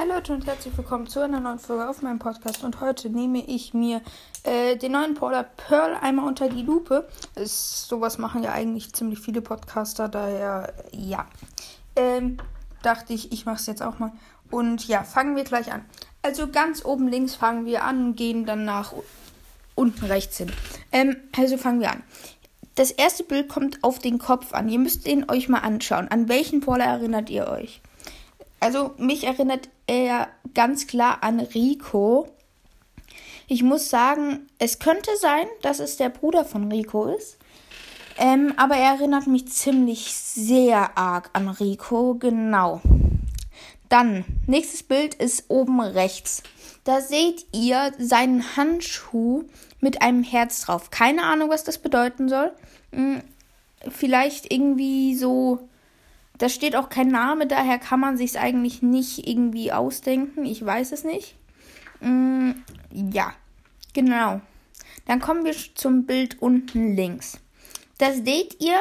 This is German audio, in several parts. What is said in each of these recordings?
Hallo Leute und herzlich willkommen zu einer neuen Folge auf meinem Podcast. Und heute nehme ich mir äh, den neuen Brawler Pearl einmal unter die Lupe. Ist, sowas machen ja eigentlich ziemlich viele Podcaster, daher ja. Ähm, dachte ich, ich mache es jetzt auch mal. Und ja, fangen wir gleich an. Also ganz oben links fangen wir an und gehen dann nach unten rechts hin. Ähm, also fangen wir an. Das erste Bild kommt auf den Kopf an. Ihr müsst den euch mal anschauen. An welchen Brawler erinnert ihr euch? Also mich erinnert er ganz klar an Rico. Ich muss sagen, es könnte sein, dass es der Bruder von Rico ist. Ähm, aber er erinnert mich ziemlich sehr arg an Rico. Genau. Dann, nächstes Bild ist oben rechts. Da seht ihr seinen Handschuh mit einem Herz drauf. Keine Ahnung, was das bedeuten soll. Hm, vielleicht irgendwie so da steht auch kein Name, daher kann man sich es eigentlich nicht irgendwie ausdenken. Ich weiß es nicht. Mm, ja, genau. Dann kommen wir zum Bild unten links. Das seht ihr,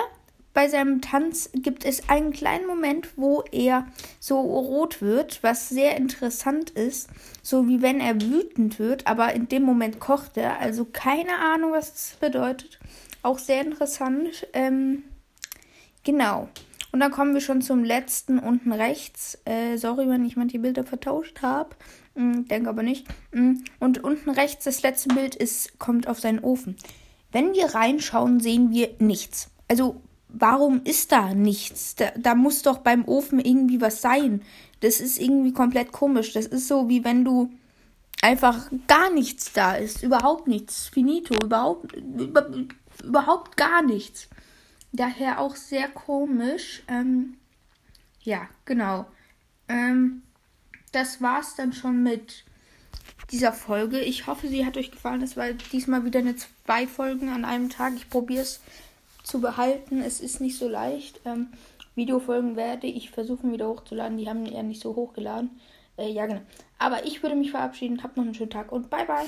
bei seinem Tanz gibt es einen kleinen Moment, wo er so rot wird, was sehr interessant ist. So wie wenn er wütend wird, aber in dem Moment kocht er. Also keine Ahnung, was das bedeutet. Auch sehr interessant. Ähm, genau. Und dann kommen wir schon zum letzten unten rechts. Äh, sorry, wenn ich manche Bilder vertauscht habe. Hm, denke aber nicht. Hm, und unten rechts das letzte Bild ist, kommt auf seinen Ofen. Wenn wir reinschauen, sehen wir nichts. Also, warum ist da nichts? Da, da muss doch beim Ofen irgendwie was sein. Das ist irgendwie komplett komisch. Das ist so, wie wenn du einfach gar nichts da ist. Überhaupt nichts. Finito. Überhaupt, über, überhaupt gar nichts. Daher auch sehr komisch. Ähm, ja, genau. Ähm, das war's dann schon mit dieser Folge. Ich hoffe, sie hat euch gefallen. Es war diesmal wieder eine zwei Folgen an einem Tag. Ich probiere es zu behalten. Es ist nicht so leicht. Ähm, Videofolgen werde ich versuchen wieder hochzuladen. Die haben ja nicht so hochgeladen. Äh, ja, genau. Aber ich würde mich verabschieden. Habt noch einen schönen Tag und bye bye.